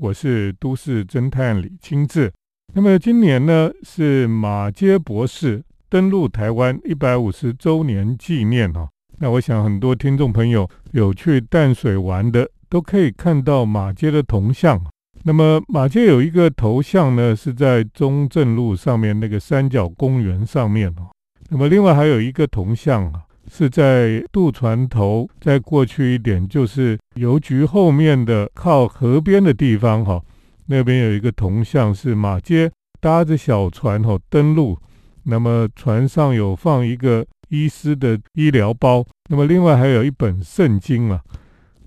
我是都市侦探李清志。那么今年呢是马街博士登陆台湾一百五十周年纪念哈。那我想很多听众朋友有去淡水玩的，都可以看到马街的铜像。那么马街有一个头像呢，是在中正路上面那个三角公园上面哦。那么另外还有一个铜像啊。是在渡船头，再过去一点就是邮局后面的靠河边的地方哈，那边有一个铜像是马街搭着小船哈登陆，那么船上有放一个医师的医疗包，那么另外还有一本圣经啊，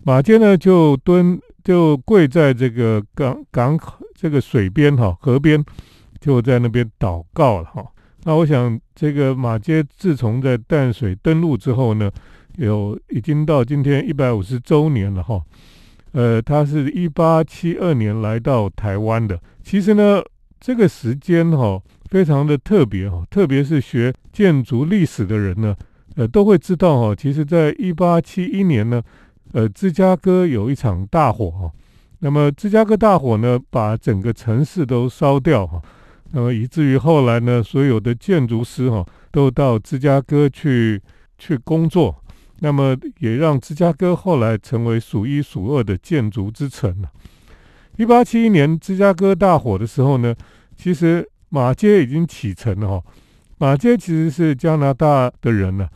马街呢就蹲就跪在这个港港口这个水边哈河边，就在那边祷告了哈。那我想，这个马街自从在淡水登陆之后呢，有已经到今天一百五十周年了哈。呃，他是一八七二年来到台湾的。其实呢，这个时间哈非常的特别哈，特别是学建筑历史的人呢，呃，都会知道哈。其实，在一八七一年呢，呃，芝加哥有一场大火哈。那么，芝加哥大火呢，把整个城市都烧掉哈。那么以至于后来呢，所有的建筑师哈都到芝加哥去去工作，那么也让芝加哥后来成为数一数二的建筑之城了。一八七一年芝加哥大火的时候呢，其实马街已经启程了哈。马街其实是加拿大的人呢，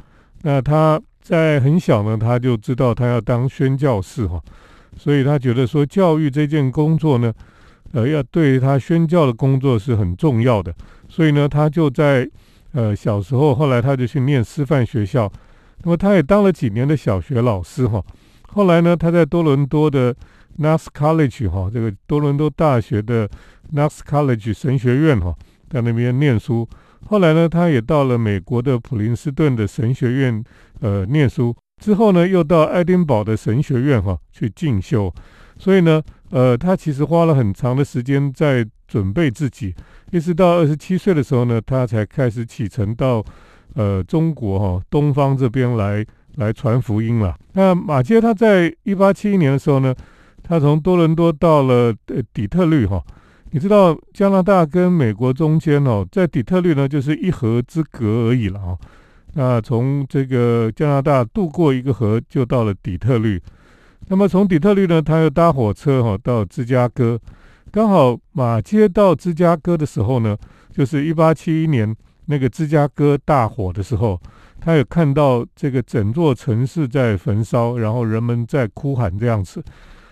那他在很小呢，他就知道他要当宣教士哈，所以他觉得说教育这件工作呢。呃，要对他宣教的工作是很重要的，所以呢，他就在呃小时候，后来他就去念师范学校，那么他也当了几年的小学老师哈。后来呢，他在多伦多的 Knox College 哈，这个多伦多大学的 Knox College 神学院哈，在那边念书。后来呢，他也到了美国的普林斯顿的神学院呃念书，之后呢，又到爱丁堡的神学院哈去进修。所以呢。呃，他其实花了很长的时间在准备自己，一直到二十七岁的时候呢，他才开始启程到呃中国哈东方这边来来传福音了。那马街他在一八七一年的时候呢，他从多伦多到了呃底特律哈。你知道加拿大跟美国中间哦，在底特律呢就是一河之隔而已了啊。那从这个加拿大渡过一个河就到了底特律。那么从底特律呢，他又搭火车哈到芝加哥，刚好马街到芝加哥的时候呢，就是一八七一年那个芝加哥大火的时候，他有看到这个整座城市在焚烧，然后人们在哭喊这样子，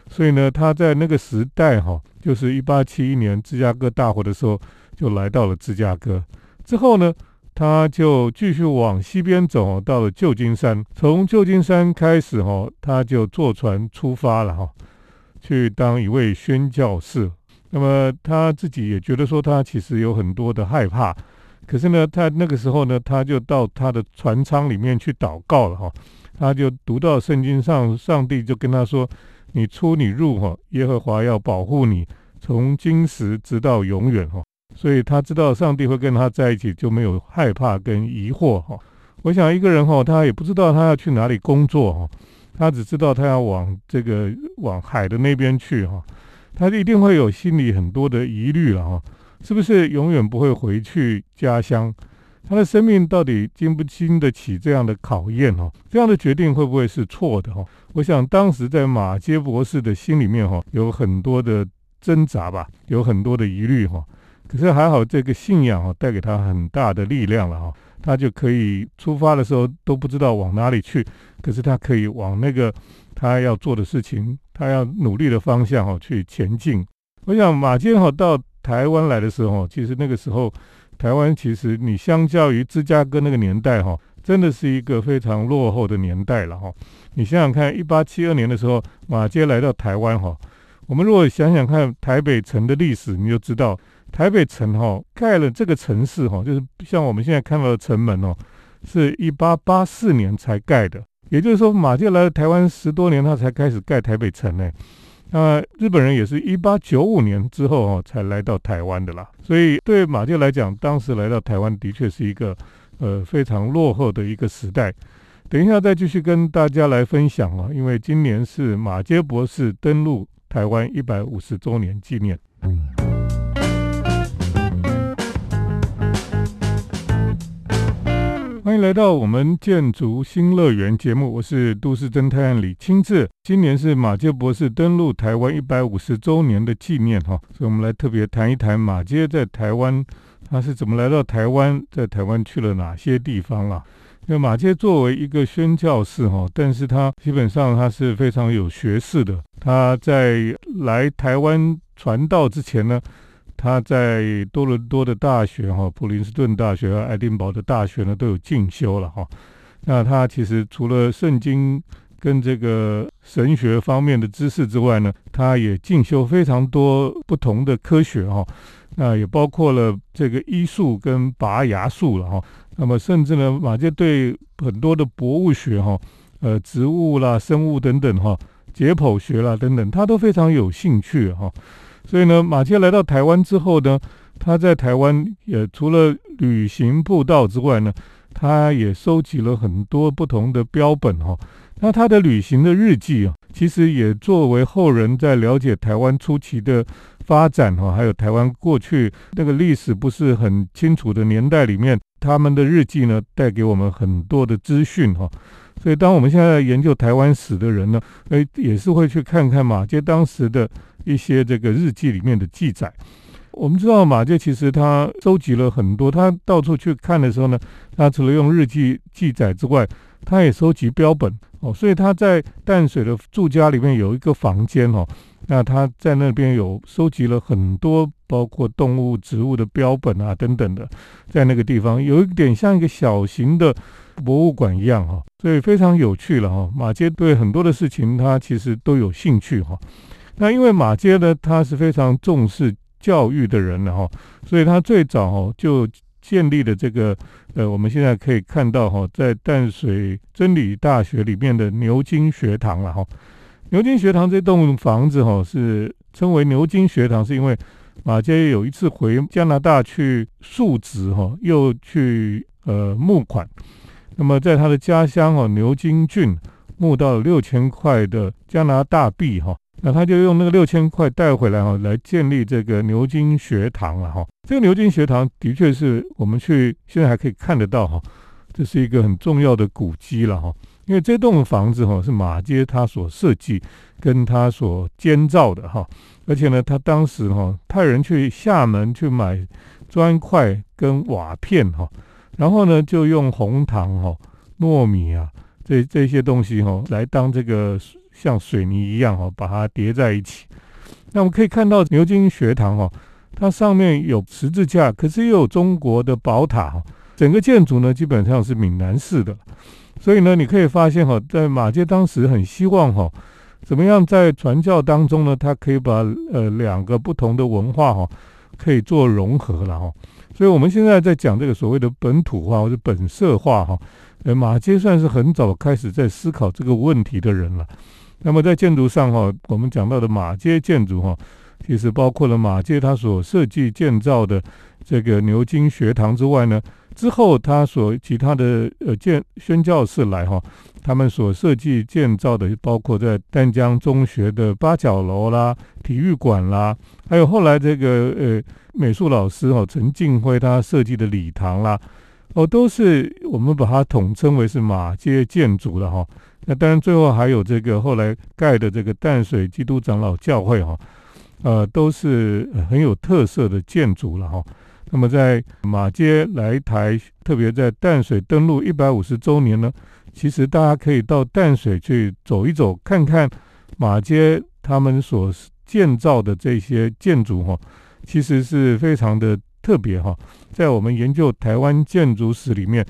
所以呢，他在那个时代哈，就是一八七一年芝加哥大火的时候，就来到了芝加哥，之后呢。他就继续往西边走，到了旧金山。从旧金山开始，哈，他就坐船出发了，哈，去当一位宣教士。那么他自己也觉得说，他其实有很多的害怕。可是呢，他那个时候呢，他就到他的船舱里面去祷告了，哈。他就读到圣经上，上帝就跟他说：“你出你入，哈，耶和华要保护你，从今时直到永远，哈。”所以他知道上帝会跟他在一起，就没有害怕跟疑惑哈。我想一个人哈，他也不知道他要去哪里工作哈，他只知道他要往这个往海的那边去哈，他一定会有心里很多的疑虑了哈，是不是永远不会回去家乡？他的生命到底经不经得起这样的考验哈？这样的决定会不会是错的哈？我想当时在马街博士的心里面哈，有很多的挣扎吧，有很多的疑虑哈。可是还好，这个信仰啊，带给他很大的力量了哈。他就可以出发的时候都不知道往哪里去，可是他可以往那个他要做的事情，他要努力的方向哈去前进。我想马坚哈到台湾来的时候，其实那个时候台湾其实你相较于芝加哥那个年代哈，真的是一个非常落后的年代了哈。你想想看，一八七二年的时候，马街来到台湾哈，我们如果想想看台北城的历史，你就知道。台北城哈盖了这个城市哈，就是像我们现在看到的城门哦，是一八八四年才盖的。也就是说，马介来了台湾十多年，他才开始盖台北城呢。那日本人也是一八九五年之后哦才来到台湾的啦。所以对马介来讲，当时来到台湾的确是一个呃非常落后的一个时代。等一下再继续跟大家来分享啊，因为今年是马杰博士登陆。台湾一百五十周年纪念。欢迎来到我们建筑新乐园节目，我是都市侦探李清志。今年是马街博士登陆台湾一百五十周年的纪念哈，所以我们来特别谈一谈马街在台湾他是怎么来到台湾，在台湾去了哪些地方啊？因为马街作为一个宣教士哈，但是他基本上他是非常有学识的。他在来台湾传道之前呢。他在多伦多的大学哈，普林斯顿大学和爱丁堡的大学呢都有进修了哈。那他其实除了圣经跟这个神学方面的知识之外呢，他也进修非常多不同的科学哈。那也包括了这个医术跟拔牙术了哈。那么甚至呢，马杰对很多的博物学哈，呃，植物啦、生物等等哈，解剖学啦等等，他都非常有兴趣哈。所以呢，马歇来到台湾之后呢，他在台湾也除了旅行步道之外呢，他也收集了很多不同的标本哈。那他的旅行的日记啊，其实也作为后人在了解台湾初期的发展哈，还有台湾过去那个历史不是很清楚的年代里面，他们的日记呢，带给我们很多的资讯哈。所以，当我们现在研究台湾史的人呢，诶，也是会去看看马街当时的。一些这个日记里面的记载，我们知道马介其实他收集了很多，他到处去看的时候呢，他除了用日记记载之外，他也收集标本哦，所以他在淡水的住家里面有一个房间哦，那他在那边有收集了很多包括动物、植物的标本啊等等的，在那个地方有一点像一个小型的博物馆一样哈，所以非常有趣了哈。马街对很多的事情他其实都有兴趣哈。那因为马街呢，他是非常重视教育的人了哈，所以他最早哦就建立了这个呃，我们现在可以看到哈，在淡水真理大学里面的牛津学堂了哈。牛津学堂这栋房子哈是称为牛津学堂，是因为马街有一次回加拿大去述职哈，又去呃募款，那么在他的家乡哦牛津郡募到了六千块的加拿大币哈。那他就用那个六千块带回来哈，来建立这个牛津学堂了哈。这个牛津学堂的确是我们去现在还可以看得到哈，这是一个很重要的古迹了哈。因为这栋房子哈是马街他所设计跟他所建造的哈，而且呢，他当时哈派人去厦门去买砖块跟瓦片哈，然后呢就用红糖哈、糯米啊这这些东西哈来当这个。像水泥一样哈，把它叠在一起。那我们可以看到牛津学堂哈，它上面有十字架，可是又有中国的宝塔哈。整个建筑呢，基本上是闽南式的。所以呢，你可以发现哈，在马街当时很希望哈，怎么样在传教当中呢，它可以把呃两个不同的文化哈，可以做融合了哈。所以我们现在在讲这个所谓的本土化或者本色化哈，呃，马街算是很早开始在思考这个问题的人了。那么在建筑上哈，我们讲到的马街建筑哈，其实包括了马街他所设计建造的这个牛津学堂之外呢，之后他所其他的呃建宣教士来哈，他们所设计建造的包括在丹江中学的八角楼啦、体育馆啦，还有后来这个呃美术老师哈陈敬辉他设计的礼堂啦，哦，都是我们把它统称为是马街建筑的哈。那当然，最后还有这个后来盖的这个淡水基督长老教会哈，呃，都是很有特色的建筑了哈。那么在马街来台，特别在淡水登陆一百五十周年呢，其实大家可以到淡水去走一走，看看马街他们所建造的这些建筑哈，其实是非常的特别哈。在我们研究台湾建筑史里面。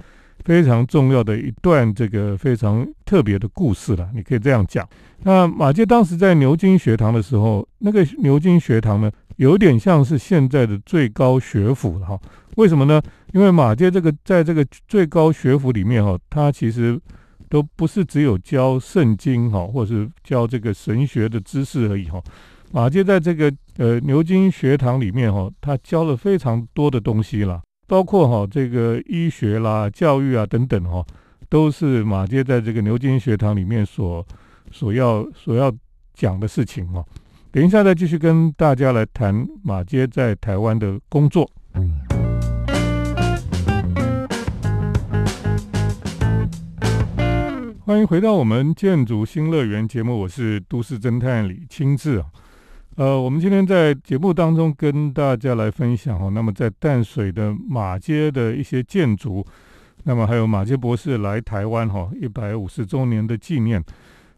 非常重要的一段这个非常特别的故事了，你可以这样讲。那马介当时在牛津学堂的时候，那个牛津学堂呢，有点像是现在的最高学府了哈。为什么呢？因为马介这个在这个最高学府里面哈，他其实都不是只有教圣经哈，或是教这个神学的知识而已哈。马介在这个呃牛津学堂里面哈，他教了非常多的东西了。包括哈这个医学啦、教育啊等等哈，都是马街在这个牛津学堂里面所所要所要讲的事情哦。等一下再继续跟大家来谈马街在台湾的工作。欢迎回到我们建筑新乐园节目，我是都市侦探李清志啊。呃，我们今天在节目当中跟大家来分享哦，那么在淡水的马街的一些建筑，那么还有马街博士来台湾哈一百五十周年的纪念。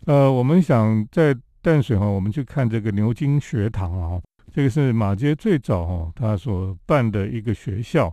呃，我们想在淡水哈，我们去看这个牛津学堂啊，这个是马街最早哈他所办的一个学校。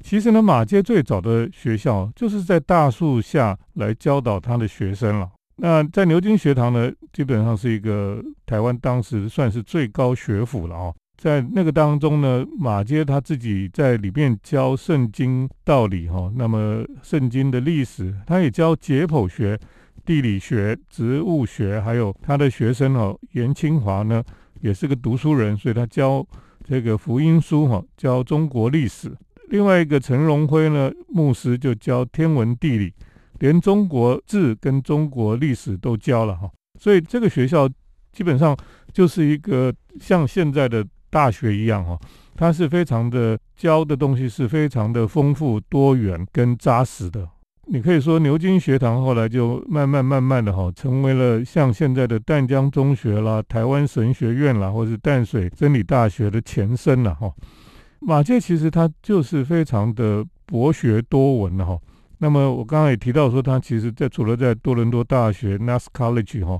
其实呢，马街最早的学校就是在大树下来教导他的学生了。那在牛津学堂呢，基本上是一个台湾当时算是最高学府了哦。在那个当中呢，马街他自己在里面教圣经道理哈，那么圣经的历史，他也教解剖学、地理学、植物学，还有他的学生哦，严清华呢也是个读书人，所以他教这个福音书哈，教中国历史。另外一个陈荣辉呢，牧师就教天文地理。连中国字跟中国历史都教了哈，所以这个学校基本上就是一个像现在的大学一样哈，它是非常的教的东西是非常的丰富多元跟扎实的。你可以说牛津学堂后来就慢慢慢慢的哈，成为了像现在的淡江中学啦、台湾神学院啦，或是淡水真理大学的前身了哈。马介其实他就是非常的博学多闻了哈。那么我刚刚也提到说，他其实在除了在多伦多大学 n a s College 哈，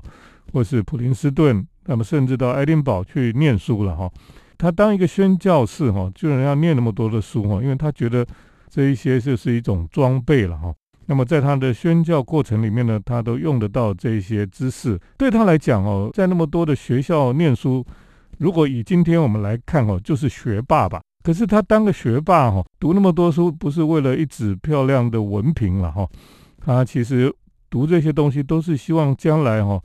或是普林斯顿，那么甚至到爱丁堡去念书了哈。他当一个宣教士哈，居然要念那么多的书哈，因为他觉得这一些就是一种装备了哈。那么在他的宣教过程里面呢，他都用得到这些知识。对他来讲哦，在那么多的学校念书，如果以今天我们来看哦，就是学霸吧。可是他当个学霸哈，读那么多书不是为了一纸漂亮的文凭了哈，他其实读这些东西都是希望将来哈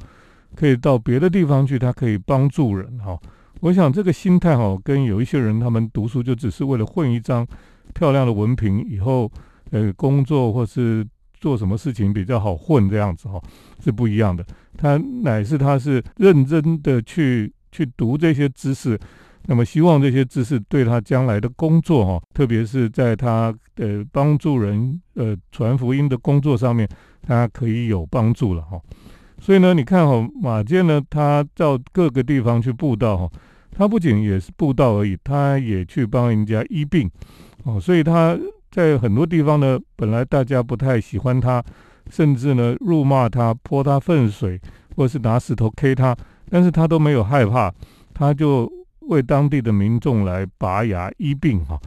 可以到别的地方去，他可以帮助人哈。我想这个心态哈，跟有一些人他们读书就只是为了混一张漂亮的文凭，以后呃工作或是做什么事情比较好混这样子哈，是不一样的。他乃是他是认真的去去读这些知识。那么希望这些知识对他将来的工作哈，特别是在他呃帮助人呃传福音的工作上面，他可以有帮助了哈。所以呢，你看哈，马健呢，他到各个地方去布道哈，他不仅也是布道而已，他也去帮人家医病哦。所以他在很多地方呢，本来大家不太喜欢他，甚至呢辱骂他、泼他粪水，或是拿石头 K 他，但是他都没有害怕，他就。为当地的民众来拔牙医病哈，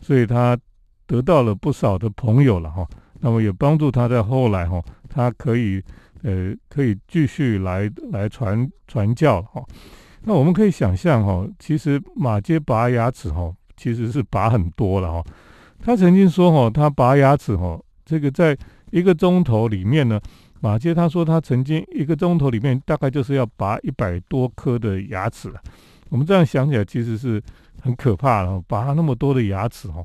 所以他得到了不少的朋友了哈。那么也帮助他在后来哈，他可以呃可以继续来来传传教哈。那我们可以想象哈，其实马街拔牙齿哈，其实是拔很多了哈。他曾经说哈，他拔牙齿哈，这个在一个钟头里面呢，马街他说他曾经一个钟头里面大概就是要拔一百多颗的牙齿了。我们这样想起来，其实是很可怕的，拔那么多的牙齿哈。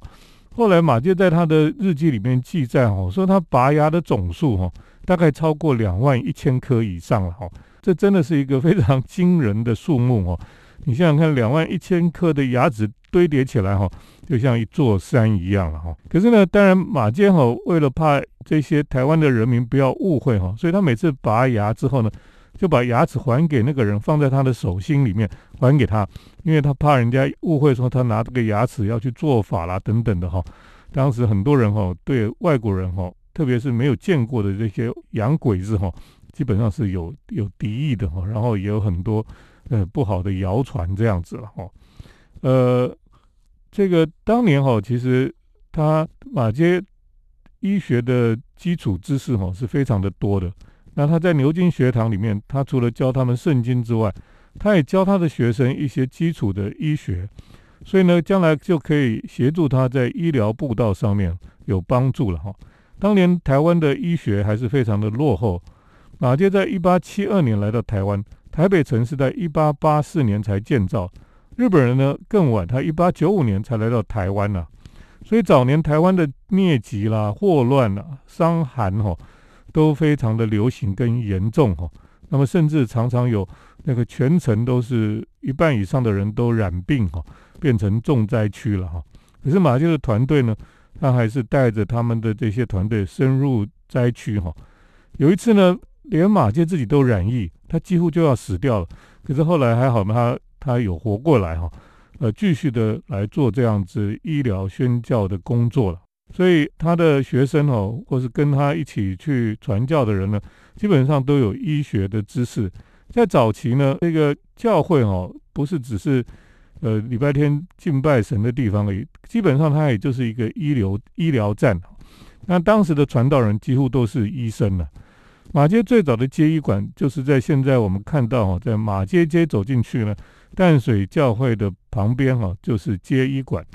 后来马介在他的日记里面记载哦，说他拔牙的总数哦，大概超过两万一千颗以上了哈。这真的是一个非常惊人的数目哦。你想想看，两万一千颗的牙齿堆叠起来哈，就像一座山一样了哈。可是呢，当然马介哈为了怕这些台湾的人民不要误会哈，所以他每次拔牙之后呢。就把牙齿还给那个人，放在他的手心里面还给他，因为他怕人家误会说他拿这个牙齿要去做法啦等等的哈。当时很多人哈对外国人哈，特别是没有见过的这些洋鬼子哈，基本上是有有敌意的哈。然后也有很多呃不好的谣传这样子了哈。呃，这个当年哈，其实他马街医学的基础知识哈是非常的多的。那他在牛津学堂里面，他除了教他们圣经之外，他也教他的学生一些基础的医学，所以呢，将来就可以协助他在医疗步道上面有帮助了哈。当年台湾的医学还是非常的落后，马杰在一八七二年来到台湾，台北城是在一八八四年才建造，日本人呢更晚，他一八九五年才来到台湾呐，所以早年台湾的疟疾啦、霍乱啦、伤寒哈。都非常的流行跟严重哈，那么甚至常常有那个全程都是一半以上的人都染病哈，变成重灾区了哈。可是马街的团队呢，他还是带着他们的这些团队深入灾区哈。有一次呢，连马街自己都染疫，他几乎就要死掉了。可是后来还好嘛，他他有活过来哈，呃，继续的来做这样子医疗宣教的工作了。所以他的学生哦，或是跟他一起去传教的人呢，基本上都有医学的知识。在早期呢，这个教会哦，不是只是呃礼拜天敬拜神的地方而已，基本上它也就是一个医疗医疗站。那当时的传道人几乎都是医生了。马街最早的接医馆，就是在现在我们看到哈，在马街街走进去呢，淡水教会的旁边哈，就是接医馆。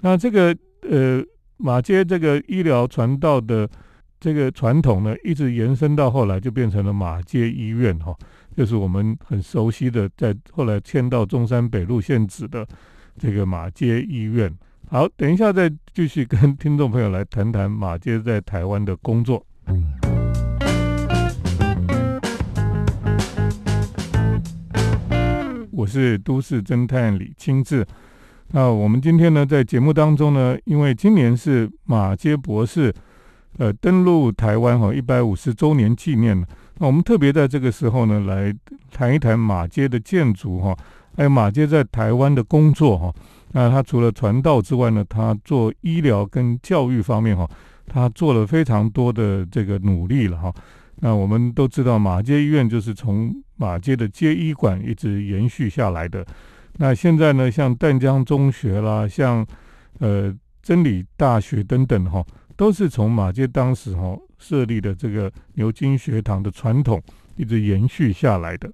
那这个呃。马街这个医疗传道的这个传统呢，一直延伸到后来就变成了马街医院哈，就是我们很熟悉的，在后来迁到中山北路现址的这个马街医院。好，等一下再继续跟听众朋友来谈谈马街在台湾的工作。我是都市侦探李清志。那我们今天呢，在节目当中呢，因为今年是马街博士呃登陆台湾哈一百五十周年纪念那我们特别在这个时候呢，来谈一谈马街的建筑哈，还有马街在台湾的工作哈。那他除了传道之外呢，他做医疗跟教育方面哈，他做了非常多的这个努力了哈。那我们都知道，马街医院就是从马街的街医馆一直延续下来的。那现在呢，像淡江中学啦，像呃真理大学等等哈，都是从马街当时哈设立的这个牛津学堂的传统一直延续下来的。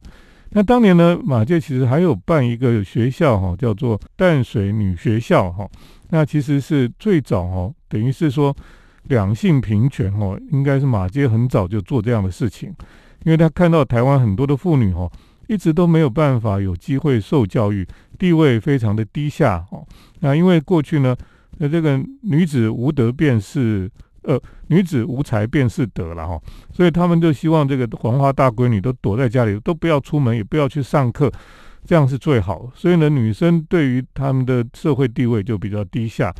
那当年呢，马街其实还有办一个学校哈，叫做淡水女学校哈。那其实是最早哈，等于是说两性平权哈，应该是马街很早就做这样的事情，因为他看到台湾很多的妇女哈。一直都没有办法有机会受教育，地位非常的低下哦。那因为过去呢，那这个女子无德便是呃，女子无才便是德了哈。所以他们就希望这个黄花大闺女都躲在家里，都不要出门，也不要去上课，这样是最好。所以呢，女生对于他们的社会地位就比较低下。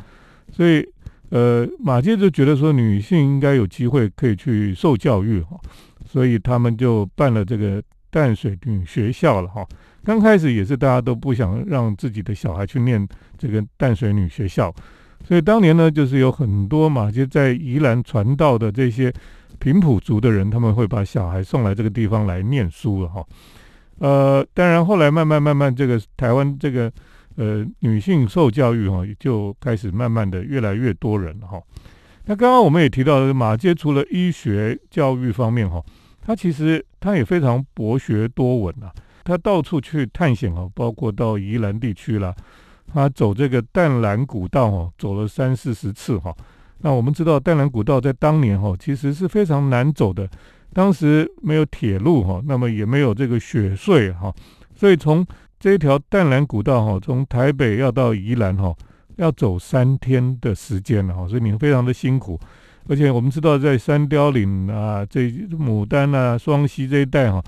所以呃，马介就觉得说，女性应该有机会可以去受教育哈。所以他们就办了这个。淡水女学校了哈，刚开始也是大家都不想让自己的小孩去念这个淡水女学校，所以当年呢，就是有很多马街在宜兰传道的这些平埔族的人，他们会把小孩送来这个地方来念书了哈。呃，当然后来慢慢慢慢，这个台湾这个呃女性受教育哈，就开始慢慢的越来越多人哈。那刚刚我们也提到，马街除了医学教育方面哈。他其实他也非常博学多闻啊，他到处去探险哦，包括到宜兰地区啦，他走这个淡蓝古道哦，走了三四十次哈。那我们知道淡蓝古道在当年哈，其实是非常难走的，当时没有铁路哈，那么也没有这个雪隧哈，所以从这条淡蓝古道哈，从台北要到宜兰哈，要走三天的时间了哈，所以你非常的辛苦。而且我们知道，在山雕岭啊、这牡丹啊、双溪这一带哈，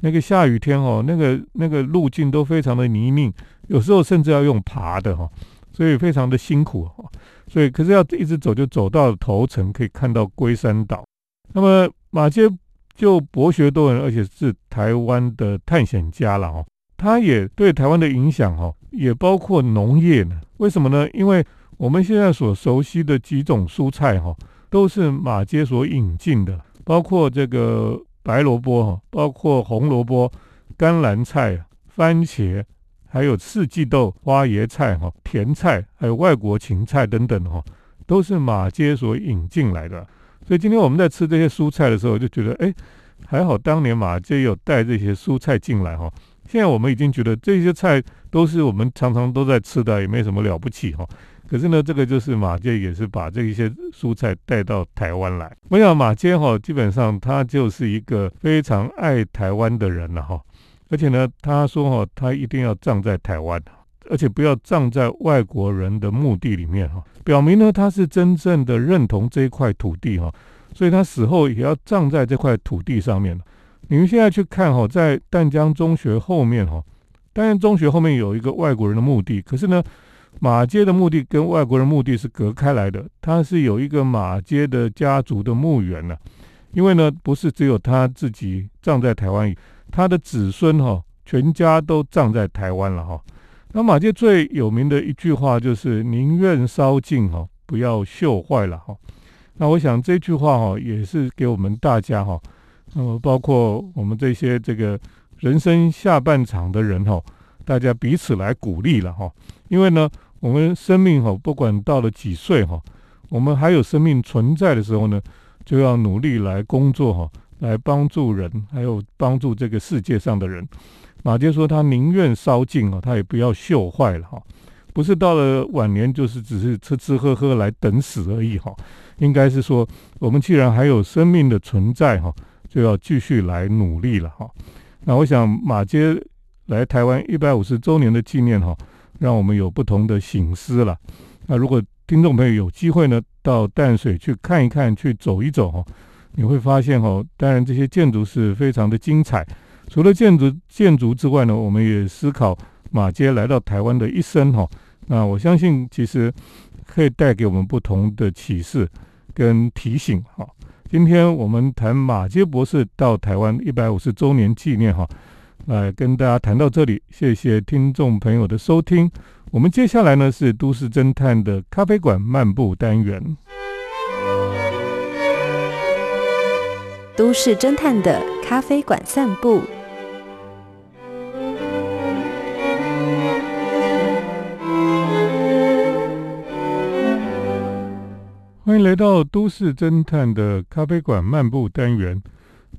那个下雨天哦，那个那个路径都非常的泥泞，有时候甚至要用爬的哈，所以非常的辛苦哈。所以可是要一直走，就走到头城，可以看到龟山岛。那么马街就博学多闻，而且是台湾的探险家了哦。他也对台湾的影响哦，也包括农业呢。为什么呢？因为我们现在所熟悉的几种蔬菜哈。都是马街所引进的，包括这个白萝卜哈，包括红萝卜、甘蓝菜、番茄，还有四季豆、花椰菜哈、甜菜，还有外国芹菜等等哈，都是马街所引进来的。所以今天我们在吃这些蔬菜的时候，就觉得哎，还好当年马街有带这些蔬菜进来哈。现在我们已经觉得这些菜都是我们常常都在吃的，也没什么了不起哈。可是呢，这个就是马街也是把这一些蔬菜带到台湾来。我想马街哈，基本上他就是一个非常爱台湾的人了哈。而且呢，他说哈，他一定要葬在台湾，而且不要葬在外国人的墓地里面哈。表明呢，他是真正的认同这一块土地哈，所以他死后也要葬在这块土地上面。你们现在去看哈，在淡江中学后面哈，淡江中学后面有一个外国人的墓地，可是呢，马街的墓地跟外国人墓地是隔开来的，它是有一个马街的家族的墓园呢。因为呢，不是只有他自己葬在台湾，他的子孙哈，全家都葬在台湾了哈。那马街最有名的一句话就是“宁愿烧尽哈，不要锈坏了哈”。那我想这句话哈，也是给我们大家哈，那么包括我们这些这个人生下半场的人哈，大家彼此来鼓励了哈。因为呢，我们生命哈，不管到了几岁哈，我们还有生命存在的时候呢。就要努力来工作哈，来帮助人，还有帮助这个世界上的人。马杰说他宁愿烧尽啊，他也不要锈坏了哈。不是到了晚年就是只是吃吃喝喝来等死而已哈。应该是说，我们既然还有生命的存在哈，就要继续来努力了哈。那我想马杰来台湾一百五十周年的纪念哈，让我们有不同的醒思了。那如果听众朋友有机会呢？到淡水去看一看，去走一走哈，你会发现哈，当然这些建筑是非常的精彩。除了建筑建筑之外呢，我们也思考马街来到台湾的一生哈。那我相信其实可以带给我们不同的启示跟提醒哈。今天我们谈马街博士到台湾一百五十周年纪念哈，来跟大家谈到这里，谢谢听众朋友的收听。我们接下来呢是都市侦探的咖啡馆漫步单元。都市侦探的咖啡馆散步。欢迎来到都市侦探的咖啡馆漫步单元。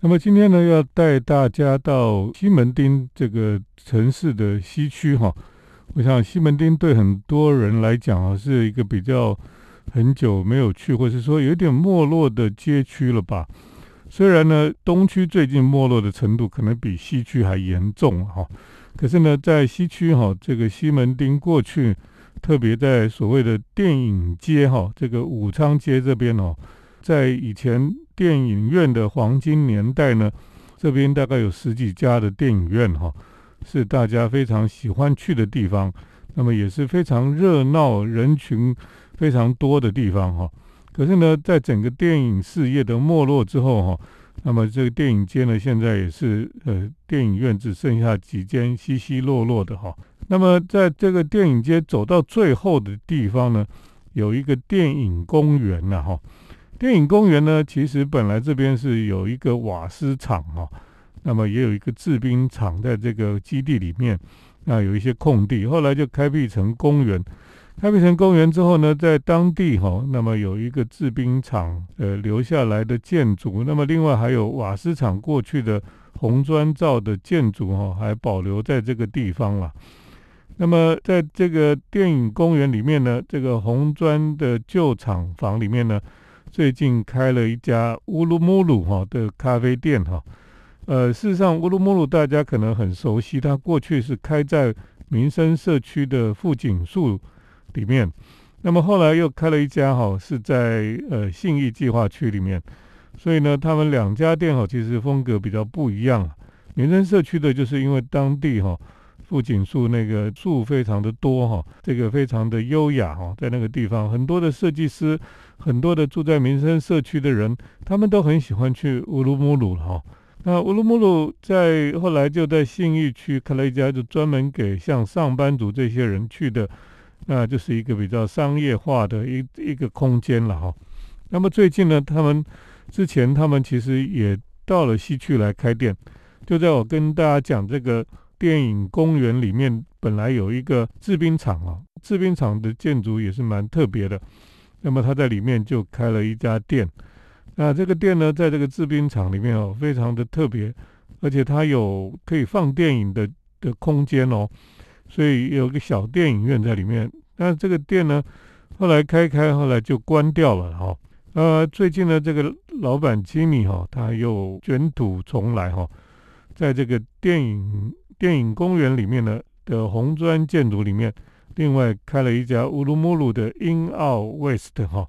那么今天呢，要带大家到西门町这个城市的西区哈。我想西门町对很多人来讲啊，是一个比较很久没有去，或是说有点没落的街区了吧。虽然呢，东区最近没落的程度可能比西区还严重哈，可是呢，在西区哈，这个西门町过去，特别在所谓的电影街哈，这个武昌街这边哦，在以前电影院的黄金年代呢，这边大概有十几家的电影院哈。是大家非常喜欢去的地方，那么也是非常热闹、人群非常多的地方哈。可是呢，在整个电影事业的没落之后哈，那么这个电影街呢，现在也是呃，电影院只剩下几间稀稀落落的哈。那么在这个电影街走到最后的地方呢，有一个电影公园呐哈。电影公园呢，其实本来这边是有一个瓦斯厂哈。那么也有一个制冰厂在这个基地里面，那有一些空地，后来就开辟成公园。开辟成公园之后呢，在当地哈，那么有一个制冰厂呃留下来的建筑，那么另外还有瓦斯厂过去的红砖造的建筑哈，还保留在这个地方了。那么在这个电影公园里面呢，这个红砖的旧厂房里面呢，最近开了一家乌鲁木鲁哈的咖啡店哈。呃，事实上，乌鲁木鲁大家可能很熟悉，它过去是开在民生社区的富锦树里面，那么后来又开了一家哈，是在呃信义计划区里面，所以呢，他们两家店哈，其实风格比较不一样。民生社区的就是因为当地哈富锦树那个树非常的多哈，这个非常的优雅哈，在那个地方很多的设计师，很多的住在民生社区的人，他们都很喜欢去乌鲁木鲁哈。那乌鲁木鲁在后来就在信义区开了一家，就专门给像上班族这些人去的，那就是一个比较商业化的一一个空间了哈。那么最近呢，他们之前他们其实也到了西区来开店，就在我跟大家讲这个电影公园里面，本来有一个制冰厂啊，制冰厂的建筑也是蛮特别的，那么他在里面就开了一家店。那这个店呢，在这个制冰厂里面哦，非常的特别，而且它有可以放电影的的空间哦，所以有个小电影院在里面。那这个店呢，后来开开，后来就关掉了哈。呃，最近呢，这个老板吉米哈，他又卷土重来哈，在这个电影电影公园里面呢的红砖建筑里面，另外开了一家乌鲁木鲁的英奥 West 哈。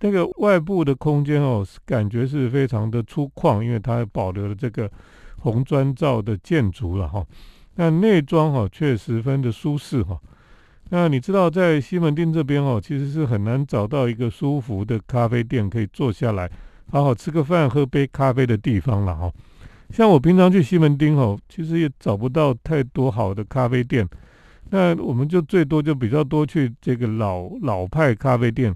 那个外部的空间哦，感觉是非常的粗犷，因为它保留了这个红砖造的建筑了哈。那内装哈却十分的舒适哈。那你知道在西门町这边哦，其实是很难找到一个舒服的咖啡店可以坐下来好好吃个饭、喝杯咖啡的地方了哈。像我平常去西门町哦，其实也找不到太多好的咖啡店。那我们就最多就比较多去这个老老派咖啡店，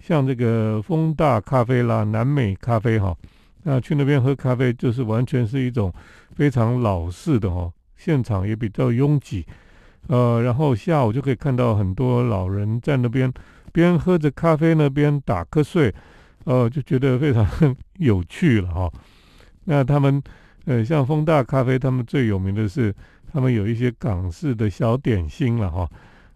像这个风大咖啡啦、南美咖啡哈。那去那边喝咖啡，就是完全是一种非常老式的哈，现场也比较拥挤。呃，然后下午就可以看到很多老人在那边边喝着咖啡呢，边打瞌睡，呃，就觉得非常 有趣了哈。那他们呃，像风大咖啡，他们最有名的是他们有一些港式的小点心了哈。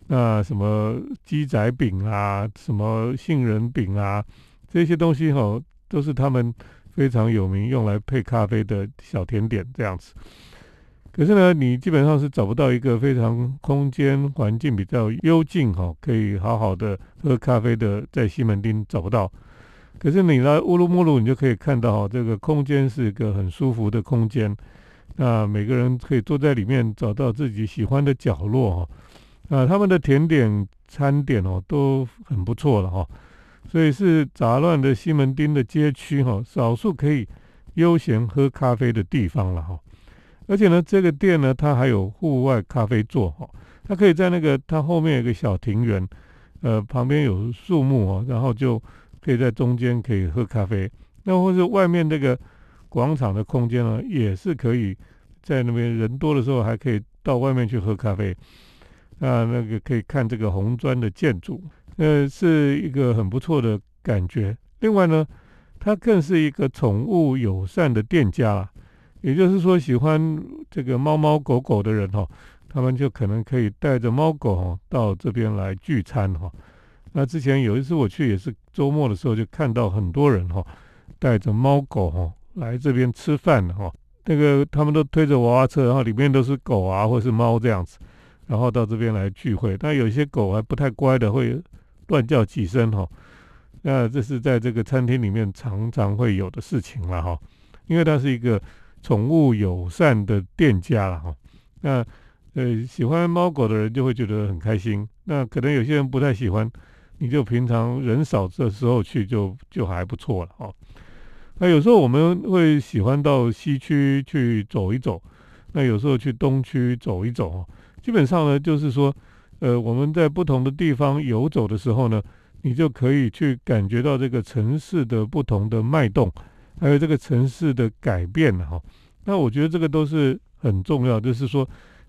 那什么鸡仔饼啊，什么杏仁饼啊，这些东西哈，都是他们非常有名用来配咖啡的小甜点这样子。可是呢，你基本上是找不到一个非常空间环境比较幽静哈，可以好好的喝咖啡的，在西门町找不到。可是你来乌鲁木鲁，你就可以看到哈，这个空间是一个很舒服的空间。那每个人可以坐在里面，找到自己喜欢的角落哈。啊，他们的甜点餐点哦都很不错了哈。所以是杂乱的西门町的街区哈，少数可以悠闲喝咖啡的地方了哈。而且呢，这个店呢，它还有户外咖啡座哈，它可以在那个它后面有个小庭园，呃，旁边有树木哦，然后就可以在中间可以喝咖啡。那或是外面那个广场的空间呢，也是可以在那边人多的时候还可以到外面去喝咖啡。啊，那个可以看这个红砖的建筑，呃，是一个很不错的感觉。另外呢，它更是一个宠物友善的店家。也就是说，喜欢这个猫猫狗狗的人哈，他们就可能可以带着猫狗到这边来聚餐哈。那之前有一次我去，也是周末的时候，就看到很多人哈带着猫狗哈来这边吃饭哈。那个他们都推着娃娃车，然后里面都是狗啊或是猫这样子，然后到这边来聚会。但有些狗还不太乖的，会乱叫几声哈。那这是在这个餐厅里面常常会有的事情了哈，因为它是一个。宠物友善的店家了哈，那呃喜欢猫狗的人就会觉得很开心。那可能有些人不太喜欢，你就平常人少的时候去就就还不错了哈。那有时候我们会喜欢到西区去走一走，那有时候去东区走一走。基本上呢，就是说，呃，我们在不同的地方游走的时候呢，你就可以去感觉到这个城市的不同的脉动。还有这个城市的改变哈，那我觉得这个都是很重要，就是说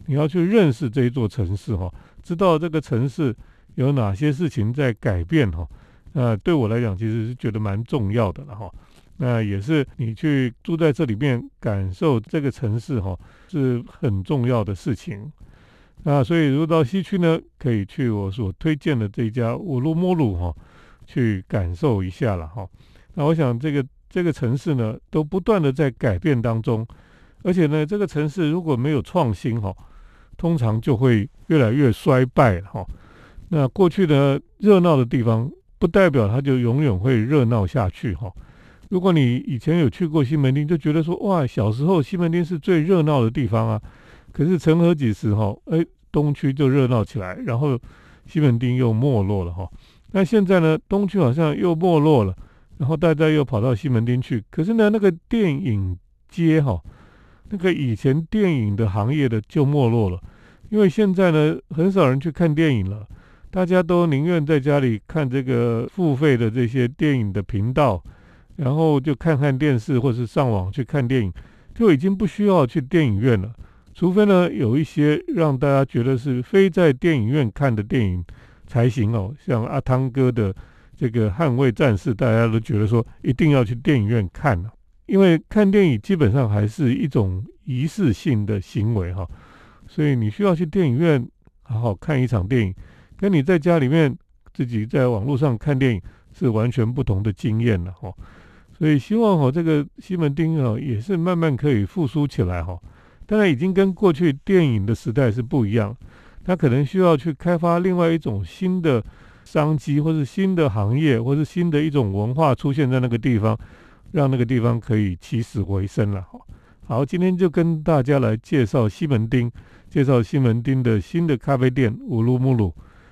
你要去认识这一座城市哈，知道这个城市有哪些事情在改变哈，那对我来讲其实是觉得蛮重要的了哈。那也是你去住在这里面感受这个城市哈，是很重要的事情。那所以如果到西区呢，可以去我所推荐的这家乌鲁木鲁哈，去感受一下了哈。那我想这个。这个城市呢，都不断的在改变当中，而且呢，这个城市如果没有创新哈，通常就会越来越衰败了哈。那过去的热闹的地方，不代表它就永远会热闹下去哈。如果你以前有去过西门町，就觉得说哇，小时候西门町是最热闹的地方啊。可是成何几时哈，哎，东区就热闹起来，然后西门町又没落了哈。那现在呢，东区好像又没落了。然后大家又跑到西门町去，可是呢，那个电影街哈，那个以前电影的行业的就没落了，因为现在呢，很少人去看电影了，大家都宁愿在家里看这个付费的这些电影的频道，然后就看看电视或是上网去看电影，就已经不需要去电影院了，除非呢有一些让大家觉得是非在电影院看的电影才行哦，像阿汤哥的。这个捍卫战士，大家都觉得说一定要去电影院看了，因为看电影基本上还是一种仪式性的行为哈，所以你需要去电影院好好看一场电影，跟你在家里面自己在网络上看电影是完全不同的经验了哈。所以希望哈这个西门町啊也是慢慢可以复苏起来哈，当然已经跟过去电影的时代是不一样，它可能需要去开发另外一种新的。商机，或是新的行业，或是新的一种文化出现在那个地方，让那个地方可以起死回生了哈。好，今天就跟大家来介绍西门町，介绍西门町的新的咖啡店乌鲁木鲁。